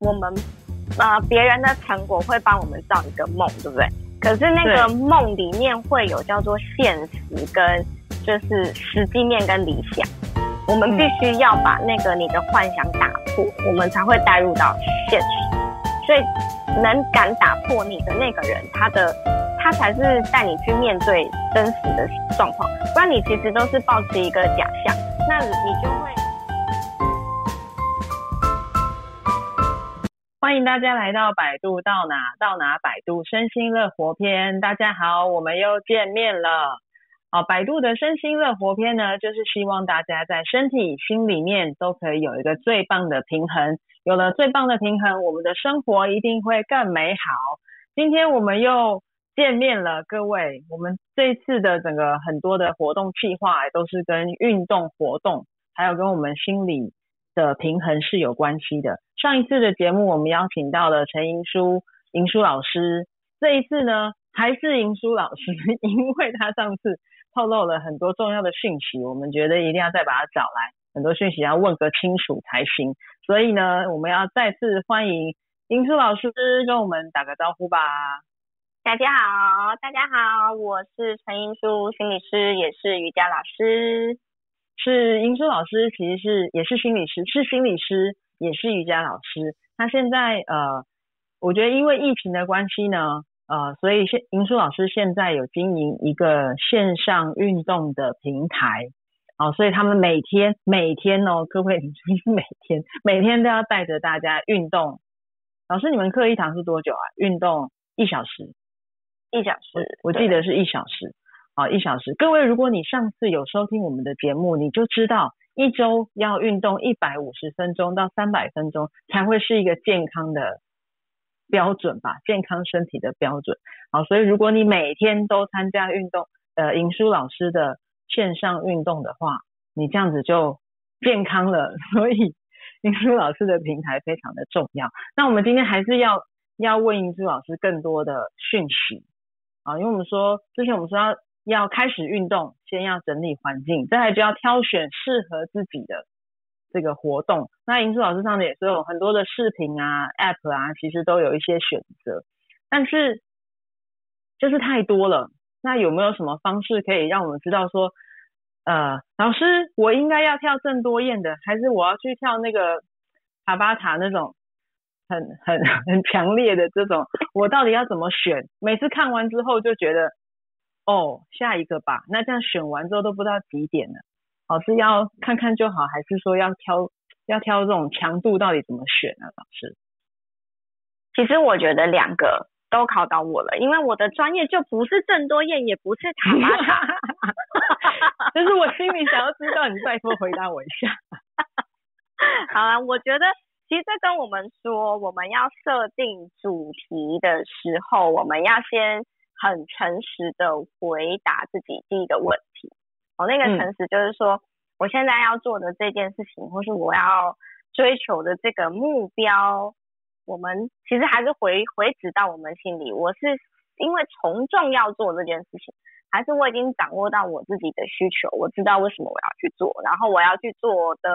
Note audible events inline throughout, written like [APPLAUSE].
我们呃别人的成果会帮我们造一个梦，对不对？可是那个梦里面会有叫做现实跟就是实际面跟理想，我们必须要把那个你的幻想打破，我们才会带入到现实。所以能敢打破你的那个人，他的他才是带你去面对真实的状况，不然你其实都是抱持一个假象，那你就会。欢迎大家来到百度到哪到哪百度身心乐活篇。大家好，我们又见面了。好，百度的身心乐活篇呢，就是希望大家在身体、心里面都可以有一个最棒的平衡。有了最棒的平衡，我们的生活一定会更美好。今天我们又见面了，各位。我们这次的整个很多的活动计划，都是跟运动活动，还有跟我们心理的平衡是有关系的。上一次的节目，我们邀请到了陈英书、英书老师。这一次呢，还是英书老师，[LAUGHS] 因为他上次透露了很多重要的讯息，我们觉得一定要再把他找来，很多讯息要问个清楚才行。所以呢，我们要再次欢迎英书老师跟我们打个招呼吧。大家好，大家好，我是陈英书心理师，也是瑜伽老师。是盈书老师，其实是也是心理师，是心理师。也是瑜伽老师，他现在呃，我觉得因为疫情的关系呢，呃，所以现盈书老师现在有经营一个线上运动的平台，哦，所以他们每天每天哦，各位你注意每天每天都要带着大家运动。老师，你们课一堂是多久啊？运动一小时，一小时，我记得是一小时，啊，一小时。各位，如果你上次有收听我们的节目，你就知道。一周要运动一百五十分钟到三百分钟才会是一个健康的标准吧，健康身体的标准。好，所以如果你每天都参加运动，呃，盈书老师的线上运动的话，你这样子就健康了。[LAUGHS] 所以盈书老师的平台非常的重要。那我们今天还是要要问盈书老师更多的讯息啊，因为我们说之前我们说要。要开始运动，先要整理环境，再来就要挑选适合自己的这个活动。那银树老师上面也是有很多的视频啊、App 啊，其实都有一些选择，但是就是太多了。那有没有什么方式可以让我们知道说，呃，老师，我应该要跳郑多燕的，还是我要去跳那个塔巴塔那种很很 [LAUGHS] 很强烈的这种？我到底要怎么选？每次看完之后就觉得。哦，下一个吧。那这样选完之后都不知道几点了。老师要看看就好，还是说要挑要挑这种强度到底怎么选呢？老师，其实我觉得两个都考到我了，因为我的专业就不是郑多燕，也不是塔巴塔。[LAUGHS] 就是我心里想要知道，你再多回答我一下。[LAUGHS] 好啊，我觉得其实这跟我们说，我们要设定主题的时候，我们要先。很诚实的回答自己第一个问题，哦，那个诚实就是说，嗯、我现在要做的这件事情，或是我要追求的这个目标，我们其实还是回回指到我们心里，我是因为从众要做这件事情，还是我已经掌握到我自己的需求，我知道为什么我要去做，然后我要去做的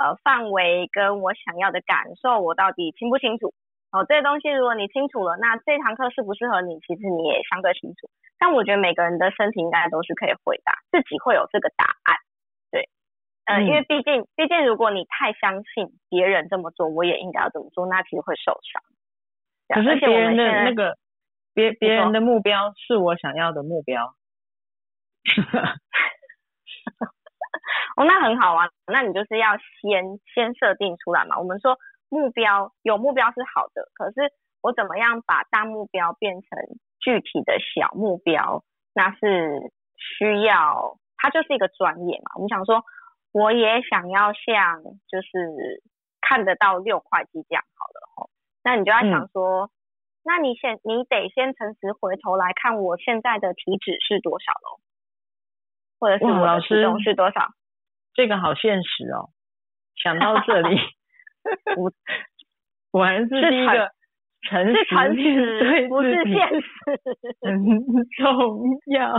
呃范围跟我想要的感受，我到底清不清楚？哦，这些东西如果你清楚了，那这堂课适不适合你，其实你也相对清楚。但我觉得每个人的身体应该都是可以回答，自己会有这个答案。对，呃、嗯，因为毕竟，毕竟如果你太相信别人这么做，我也应该要这么做，那其实会受伤。可是别人的那个，别别人的目标是我想要的目标。[LAUGHS] 哦，那很好啊，那你就是要先先设定出来嘛。我们说。目标有目标是好的，可是我怎么样把大目标变成具体的小目标？那是需要，它就是一个专业嘛。我们想说，我也想要像就是看得到六块肌这样好了吼。那你就要想说，嗯、那你先你得先诚实回头来看我现在的体脂是多少喽，或者是我的体重是多少？这个好现实哦，想到这里。[LAUGHS] [LAUGHS] 我果然是第一个诚实，[LAUGHS] 是 [LAUGHS] 诚实，不是现实，很重要。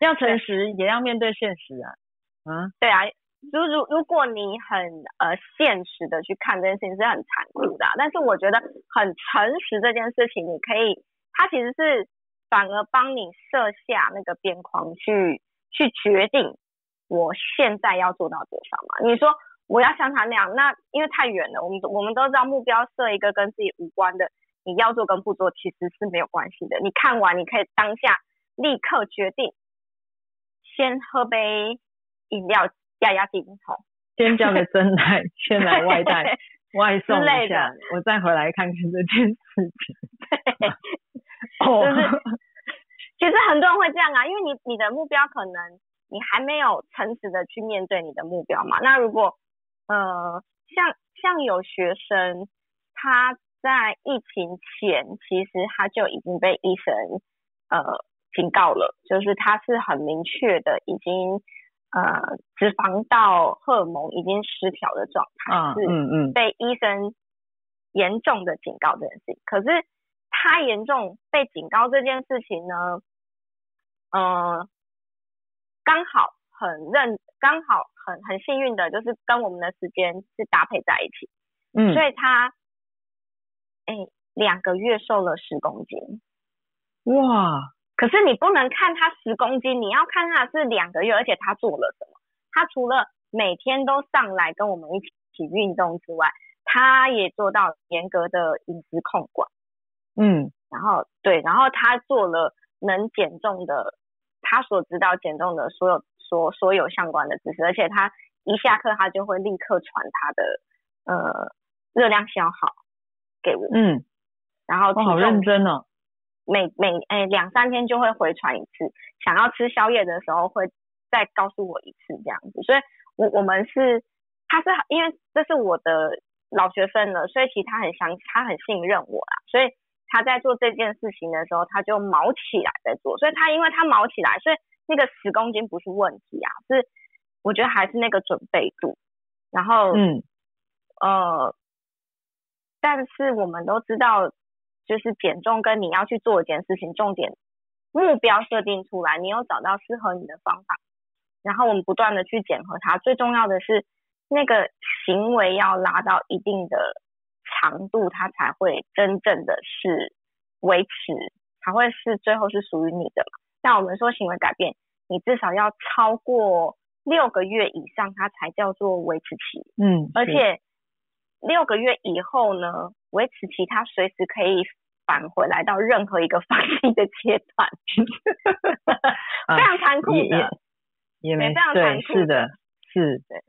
要诚实，也要面对现实啊！啊，对啊，如如如果你很呃现实的去看这件事情是很残酷的，啊，但是我觉得很诚实这件事情，你可以，它其实是反而帮你设下那个边框去去决定我现在要做到多少嘛。你说我要像他那样，那因为太远了，我们我们都知道目标设一个跟自己无关的，你要做跟不做其实是没有关系的。你看完你可以当下立刻决定，先喝杯饮料。压压惊，好，先叫个真奶，先来外带 [LAUGHS] 外送一下，我再回来看看这件事情。对，哦，就是，其实很多人会这样啊，因为你你的目标可能你还没有诚实的去面对你的目标嘛。那如果呃，像像有学生他在疫情前，其实他就已经被医生呃警告了，就是他是很明确的已经。呃，脂肪到荷尔蒙已经失调的状态，是嗯嗯，被医生严重的警告这件事情。可是他严重被警告这件事情呢，呃，刚好很认，刚好很很幸运的就是跟我们的时间是搭配在一起，嗯，所以他哎两个月瘦了十公斤，哇！可是你不能看他十公斤，你要看他是两个月，而且他做了什么。他除了每天都上来跟我们一起运动之外，他也做到严格的饮食控管。嗯，然后对，然后他做了能减重的，他所知道减重的所有所所有相关的知识，而且他一下课他就会立刻传他的呃热量消耗给我。嗯，然后好认真哦。每每诶两三天就会回传一次，想要吃宵夜的时候会再告诉我一次这样子，所以我我们是他是因为这是我的老学生了，所以其实他很相他很信任我啦，所以他在做这件事情的时候他就毛起来在做，所以他因为他毛起来，所以那个十公斤不是问题啊，是我觉得还是那个准备度，然后嗯呃，但是我们都知道。就是减重跟你要去做一件事情，重点目标设定出来，你有找到适合你的方法，然后我们不断的去检核它。最重要的是那个行为要拉到一定的长度，它才会真正的是维持，才会是最后是属于你的嘛。像我们说行为改变，你至少要超过六个月以上，它才叫做维持期。嗯，而且六个月以后呢，维持期它随时可以。返回来到任何一个 [LAUGHS] 放弃的阶段，非常残酷的，也，也没非常残酷的，对，是的，是，的，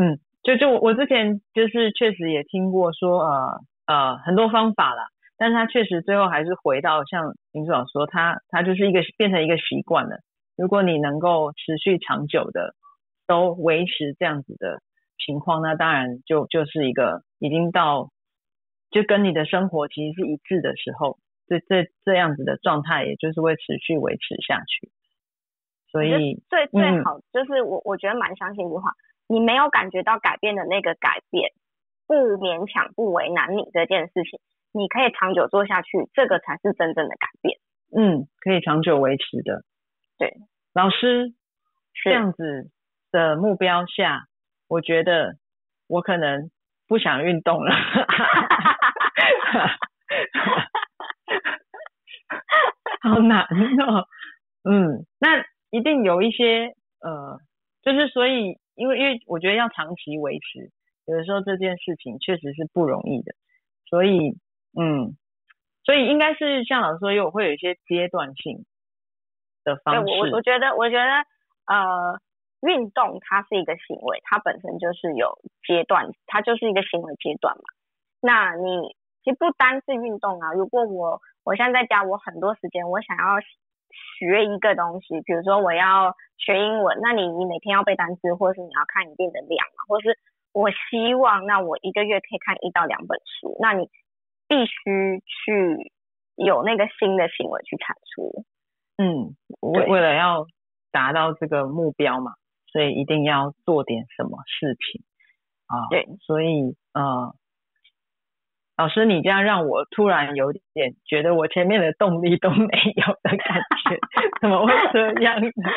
嗯，就就我之前就是确实也听过说，呃呃，很多方法啦，但是他确实最后还是回到像林组长说，他他就是一个变成一个习惯了。如果你能够持续长久的都维持这样子的情况，那当然就就是一个已经到。就跟你的生活其实是一致的时候，这这这样子的状态，也就是会持续维持下去。所以最最好就是我我觉得蛮相信一句话，你没有感觉到改变的那个改变，不勉强不为难你这件事情，你可以长久做下去，这个才是真正的改变。嗯，可以长久维持的。对，老师这样子的目标下，我觉得我可能不想运动了。好难哦，嗯，那一定有一些呃，就是所以，因为因为我觉得要长期维持，有的时候这件事情确实是不容易的，所以嗯，所以应该是像老师说，又会有一些阶段性的方式。我我觉得我觉得呃，运动它是一个行为，它本身就是有阶段，它就是一个行为阶段嘛。那你。其实不单是运动啊，如果我我现在在家，我很多时间，我想要学一个东西，比如说我要学英文，那你你每天要背单词，或是你要看一定的量嘛，或是我希望那我一个月可以看一到两本书，那你必须去有那个新的行为去产出。嗯，为为了要达到这个目标嘛，所以一定要做点什么事情啊。对，所以呃。老师，你这样让我突然有点觉得我前面的动力都没有的感觉，[LAUGHS] 怎么会这样呢？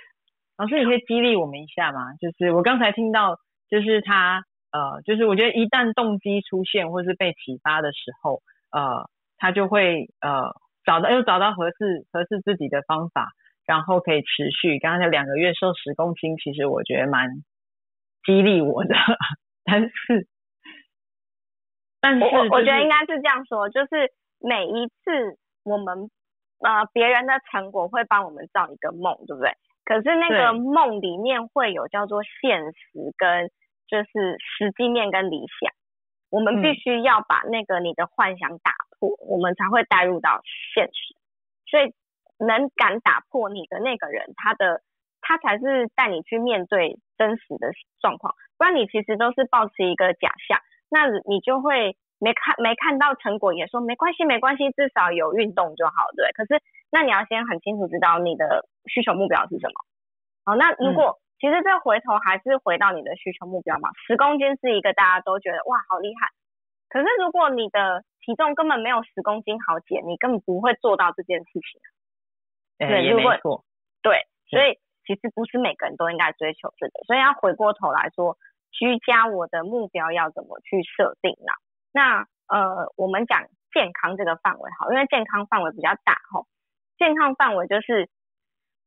[LAUGHS] 老师，你可以激励我们一下吗？就是我刚才听到，就是他呃，就是我觉得一旦动机出现或是被启发的时候，呃，他就会呃找到又找到合适合适自己的方法，然后可以持续。刚才两个月瘦十公斤，其实我觉得蛮激励我的，但是但是、就是、我我觉得应该是这样说，就是每一次我们呃别人的成果会帮我们造一个梦，对不对？可是那个梦里面会有叫做现实跟就是实际面跟理想，我们必须要把那个你的幻想打破，嗯、我们才会带入到现实。所以能敢打破你的那个人，他的他才是带你去面对真实的状况，不然你其实都是保持一个假象，那你就会没看没看到成果，也说没关系没关系，至少有运动就好，对。可是那你要先很清楚知道你的。需求目标是什么？好，那如果、嗯、其实这回头还是回到你的需求目标嘛，十公斤是一个大家都觉得哇好厉害，可是如果你的体重根本没有十公斤好减，你根本不会做到这件事情。欸、对，如果对，所以其实不是每个人都应该追求这个，所以要回过头来说，居家我的目标要怎么去设定呢？那呃，我们讲健康这个范围好，因为健康范围比较大吼，健康范围就是。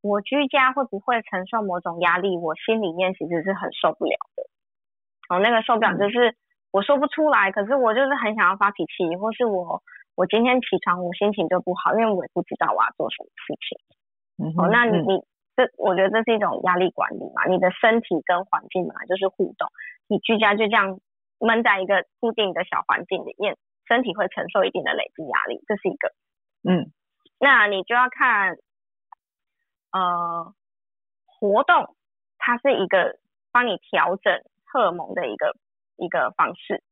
我居家会不会承受某种压力？我心里面其实是很受不了的。哦，那个受不了就是我说不出来，可是我就是很想要发脾气，或是我我今天起床我心情就不好，因为我也不知道我要做什么事情。嗯，哦，那你你这我觉得这是一种压力管理嘛？你的身体跟环境本来就是互动，你居家就这样闷在一个固定的小环境里面，身体会承受一定的累积压力，这是一个。嗯，那你就要看。呃，活动它是一个帮你调整荷尔蒙的一个一个方式。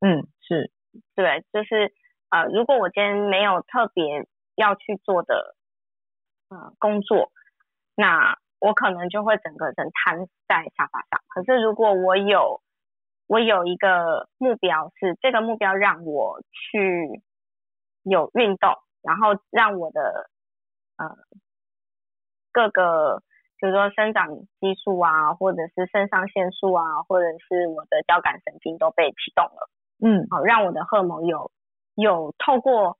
嗯，是，对，就是呃，如果我今天没有特别要去做的呃工作，那我可能就会整个人瘫在沙发上。可是如果我有我有一个目标，是这个目标让我去有运动，然后让我的呃。各个，比如说生长激素啊，或者是肾上腺素啊，或者是我的交感神经都被启动了，嗯，好，让我的荷尔蒙有有透过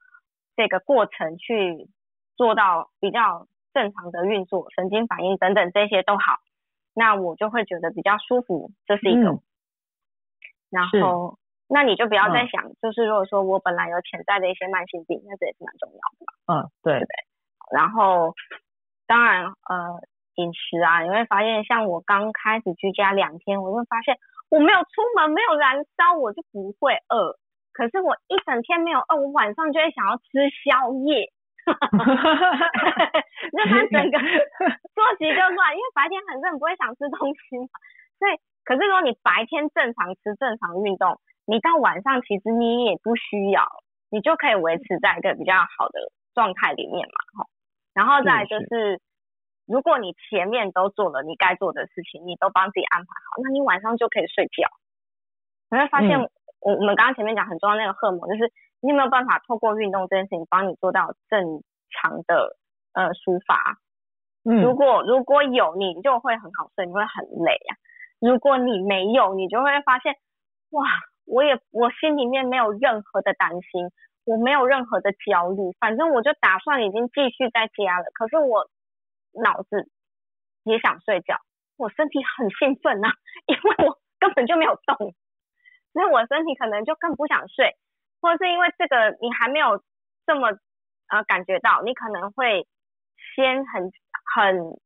这个过程去做到比较正常的运作，神经反应等等这些都好，那我就会觉得比较舒服，这是一种。嗯、然后，那你就不要再想，嗯、就是如果说我本来有潜在的一些慢性病，那这也是蛮重要的嘛。嗯，对，对，对。然后。当然，呃，饮食啊，你会发现，像我刚开始居家两天，我就发现我没有出门，没有燃烧，我就不会饿。可是我一整天没有饿，我晚上就会想要吃宵夜，哈哈哈哈哈。那他整个作息就乱，因为白天很热，不会想吃东西嘛。所以，可是如果你白天正常吃、正常运动，你到晚上其实你也不需要，你就可以维持在一个比较好的状态里面嘛，哈。然后再来就是如果你前面都做了你该做的事情，你都帮自己安排好，那你晚上就可以睡觉。你会发现，我我们刚刚前面讲很重要那个荷尔蒙，就是你有没有办法透过运动这件事情帮你做到正常的呃抒发？嗯，如果如果有，你就会很好睡，你会很累啊。如果你没有，你就会发现，哇，我也我心里面没有任何的担心。我没有任何的焦虑，反正我就打算已经继续在家了。可是我脑子也想睡觉，我身体很兴奋呐、啊，[LAUGHS] 因为我根本就没有动，所以我身体可能就更不想睡，或者是因为这个你还没有这么呃感觉到，你可能会先很很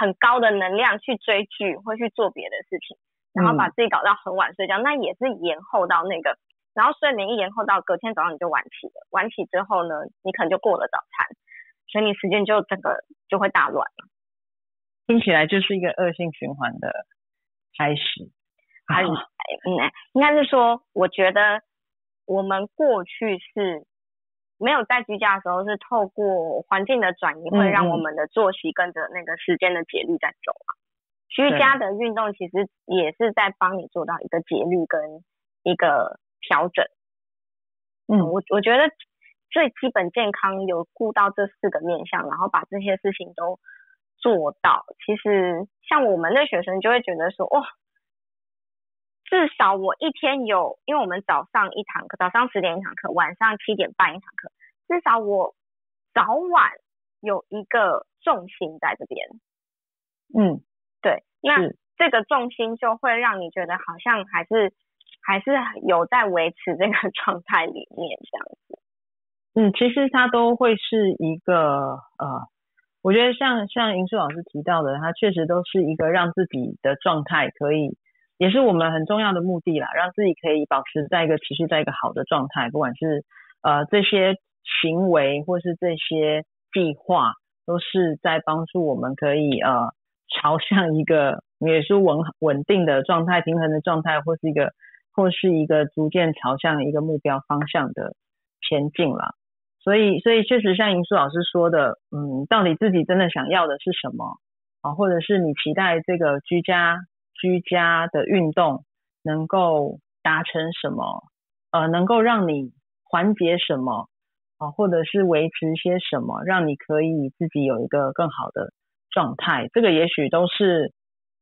很高的能量去追剧或去做别的事情，然后把自己搞到很晚睡觉，嗯、那也是延后到那个。然后睡眠一延后到隔天早上你就晚起了，晚起之后呢，你可能就过了早餐，所以你时间就整个就会大乱了。听起来就是一个恶性循环的开始。还是嗯，应该是说，我觉得我们过去是没有在居家的时候，是透过环境的转移，会让我们的作息跟着那个时间的节律在走啊。居家的运动其实也是在帮你做到一个节律跟一个。调整，嗯，我我觉得最基本健康有顾到这四个面向，然后把这些事情都做到，其实像我们的学生就会觉得说，哇、哦，至少我一天有，因为我们早上一堂课，早上十点一堂课，晚上七点半一堂课，至少我早晚有一个重心在这边。嗯，对，那这个重心就会让你觉得好像还是还是有在维持这个 [LAUGHS] 状态里面这样子。嗯，其实它都会是一个呃。我觉得像像银树老师提到的，它确实都是一个让自己的状态可以，也是我们很重要的目的啦，让自己可以保持在一个持续在一个好的状态，不管是呃这些行为或是这些计划，都是在帮助我们可以呃朝向一个 [LAUGHS] 也是稳稳定的状态、平衡的状态，或是一个或是一个逐渐朝向一个目标方向的前进啦。所以，所以确实像银树老师说的，嗯，到底自己真的想要的是什么啊？或者是你期待这个居家居家的运动能够达成什么？呃，能够让你缓解什么啊？或者是维持些什么，让你可以自己有一个更好的状态？这个也许都是，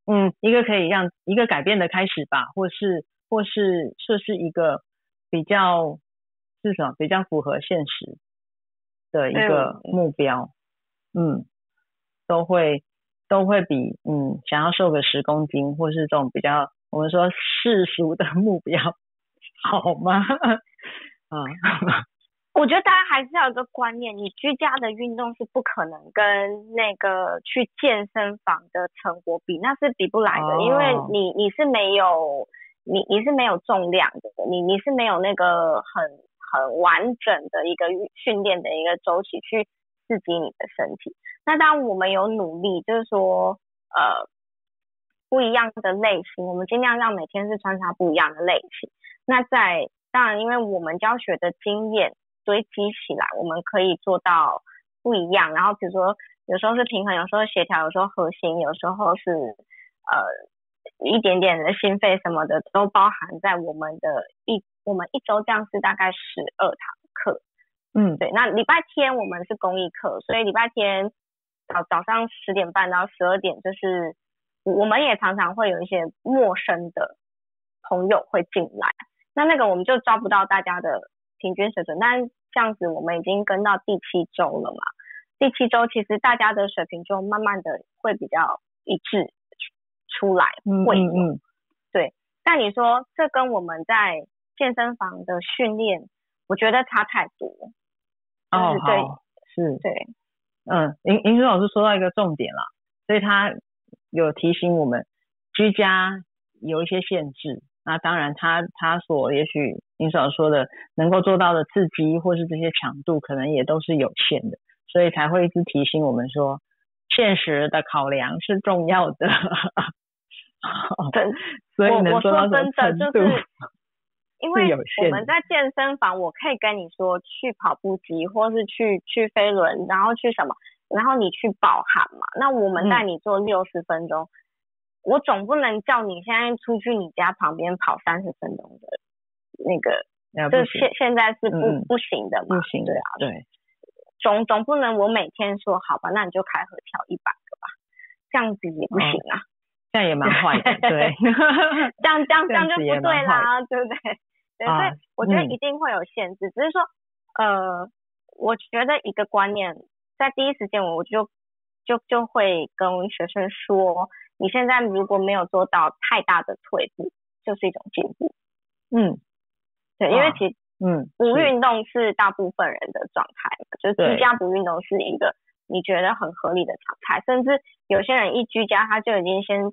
嗯，一个可以让一个改变的开始吧，或是或是这是一个比较是什么？比较符合现实。的一个目标，嗯，嗯，都会都会比嗯想要瘦个十公斤，或是这种比较我们说世俗的目标好吗？啊，[LAUGHS] 我觉得大家还是要有个观念，你居家的运动是不可能跟那个去健身房的成果比，那是比不来的，哦、因为你你是没有你你是没有重量的，你你是没有那个很。很完整的一个训练的一个周期去刺激你的身体。那当我们有努力，就是说，呃，不一样的类型，我们尽量让每天是穿插不一样的类型。那在当然，因为我们教学的经验堆积起来，我们可以做到不一样。然后比如说，有时候是平衡，有时候协调，有时候核心，有时候是呃一点点的心肺什么的，都包含在我们的一。我们一周这样是大概十二堂课，嗯，对。那礼拜天我们是公益课，所以礼拜天早早上十点半到十二点，就是我们也常常会有一些陌生的朋友会进来，那那个我们就抓不到大家的平均水准。但这样子我们已经跟到第七周了嘛，第七周其实大家的水平就慢慢的会比较一致出来，会嗯，嗯，对。但你说这跟我们在健身房的训练，我觉得差太多。哦，就是、对好，是，对，嗯，银银树老师说到一个重点了，所以他有提醒我们，居家有一些限制。那当然他，他他所也许银树老师说的能够做到的刺激，或是这些强度，可能也都是有限的，所以才会一直提醒我们说，现实的考量是重要的。[LAUGHS] 对，所以能做到什么程度？[LAUGHS] 因为我们在健身房，我可以跟你说去跑步机，或是去去飞轮，然后去什么，然后你去饱汗嘛。那我们带你做六十分钟，嗯，我总不能叫你现在出去你家旁边跑三十分钟的，那个，这现现在是不，嗯，不行的嘛。不行，对啊，对。总总不能我每天说好吧，那你就开合跳一百个吧，这样子也不行啊。哦，这样也蛮坏的，对。[LAUGHS] 这样这样这样就不对啦，对不对？对，所以我觉得一定会有限制，只是说，呃，我觉得一个观念，在第一时间我就就就会跟学生说，你现在如果没有做到太大的退步，就是一种进步。嗯，对，因为其实，嗯，不运动是大部分人的状态嘛，就是居家不运动是一个你觉得很合理的常态，甚至有些人一居家他就已经先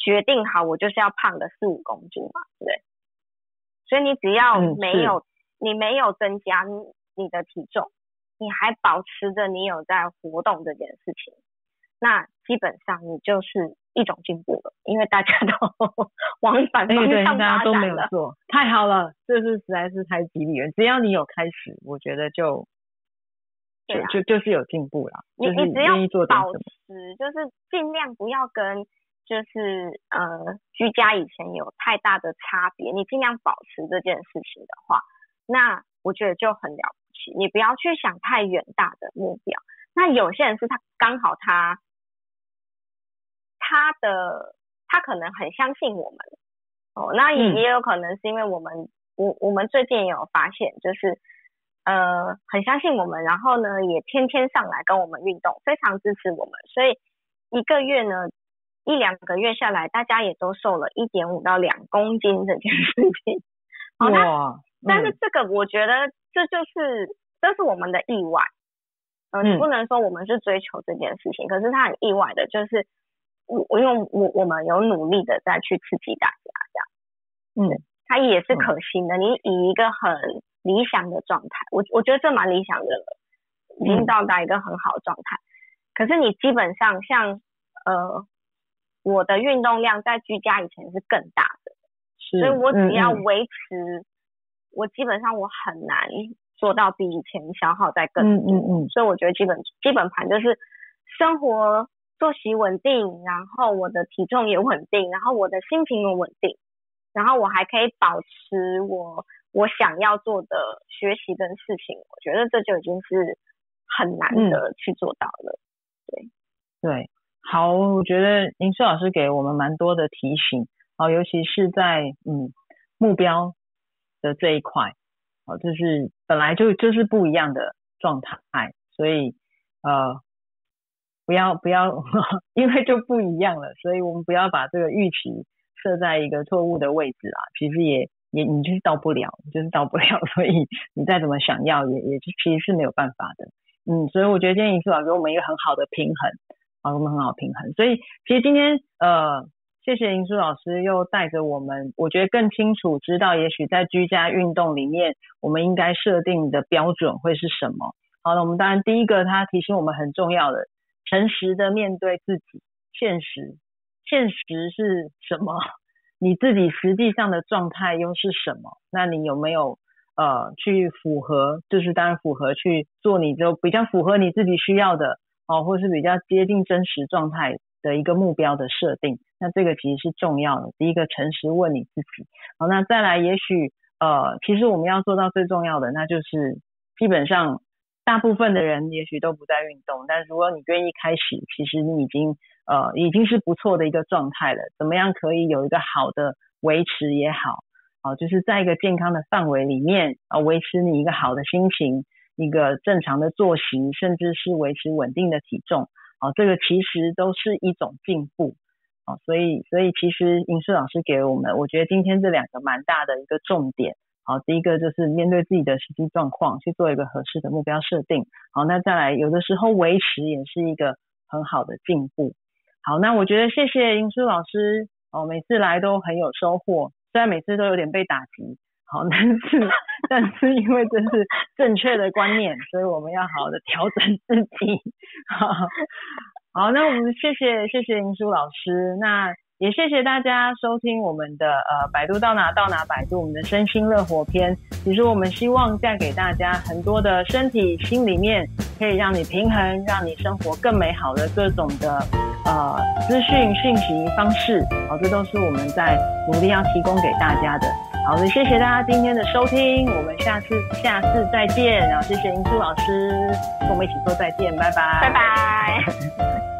决定好，我就是要胖个四五公斤嘛，对不对？所以你只要没有，嗯、你没有增加你的体重，你还保持着你有在活动这件事情，那基本上你就是一种进步了，因为大家都 [LAUGHS] 往反方向发展了。大家都没有做，太好了，这是实在是太激励了。只要你有开始，我觉得就就就是有进步了。你你只要保持，就是尽量不要跟。就是呃，居家以前有太大的差别，你尽量保持这件事情的话，那我觉得就很了不起。你不要去想太远大的目标。那有些人是他刚好他他的他可能很相信我们哦，那也也有可能是因为我们我我们最近也有发现，就是呃很相信我们，然后呢也天天上来跟我们运动，非常支持我们，所以一个月呢一两个月下来，大家也都瘦了一点五到两公斤这件事情。哦，那但是这个我觉得这就是这是我们的意外。呃、嗯，你不能说我们是追求这件事情，可是他很意外的，就是我我因为我我们有努力的再去刺激大家这样，嗯，他也是可行的。嗯、你以一个很理想的状态，我我觉得这蛮理想的了，已经到达一个很好的状态。嗯、可是你基本上像呃，我的运动量在居家以前是更大的，所以我只要维持，我基本上我很难。做到比以前消耗再更多，嗯嗯嗯，所以我觉得基本基本盘就是生活作息稳定，然后我的体重也稳定，然后我的心情也稳定，然后我还可以保持我我想要做的学习跟事情，我觉得这就已经是很难得去做到了。对。对，好，我觉得盈舒老师给我们蛮多的提醒，好，尤其是在嗯目标的这一块。就是本来就就是不一样的状态，所以呃，不要不要，[LAUGHS] 因为就不一样了，所以我们不要把这个预期设在一个错误的位置啊。其实也也你就是到不了，就是到不了，[LAUGHS] 所以你再怎么想要，也也其实是没有办法的。嗯，所以我觉得今天盈舒老师给我们一个很好的平衡，啊，我们很好平衡。所以其实今天呃。谢谢盈舒老师又带着我们，我觉得更清楚知道，也许在居家运动里面，我们应该设定的标准会是什么。好了，我们当然第一个，他提醒我们很重要的，诚实的面对自己，现实，现实是什么？[LAUGHS] 你自己实际上的状态又是什么？那你有没有呃去符合？就是当然符合去做，你就比较符合你自己需要的哦，或是比较接近真实状态的一个目标的设定。那这个其实是重要的。第一个，诚实问你自己。好，那再来，也许呃，其实我们要做到最重要的，那就是基本上大部分的人也许都不在运动，但如果你愿意开始，其实你已经呃已经是不错的一个状态了。怎么样可以有一个好的维持也好，啊、就是在一个健康的范围里面啊、维持你一个好的心情，一个正常的作息，甚至是维持稳定的体重，啊、这个其实都是一种进步。啊所以，所以其实英舒老师给我们，我觉得今天这两个蛮大的一个重点。好，第一个就是面对自己的实际状况，去做一个合适的目标设定。好，那再来，有的时候维持也是一个很好的进步。好，那我觉得谢谢英舒老师，哦，每次来都很有收获，虽然每次都有点被打击，好，[LAUGHS] 但是但是因为这是正确的观念，所以我们要好好的调整自己。[LAUGHS] 好。好，那我们谢谢谢谢林书老师，那也谢谢大家收听我们的呃百度到哪到哪百度我们的身心乐活篇。其实我们希望带给大家很多的身体心里面可以让你平衡，让你生活更美好的各种的呃资讯讯息方式。好，这都是我们在努力要提供给大家的。好的，谢谢大家今天的收听，我们下次下次再见。然后谢谢英珠老师跟我们一起说再见，拜拜，拜拜。[LAUGHS]